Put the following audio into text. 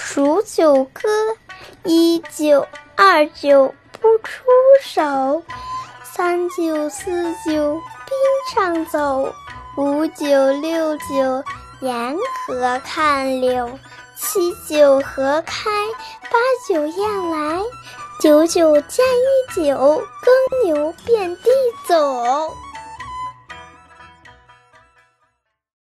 数九歌一九二九不出手三九四九冰上走五九六九沿河看柳七九河开八九雁来九九加一九耕牛遍地走。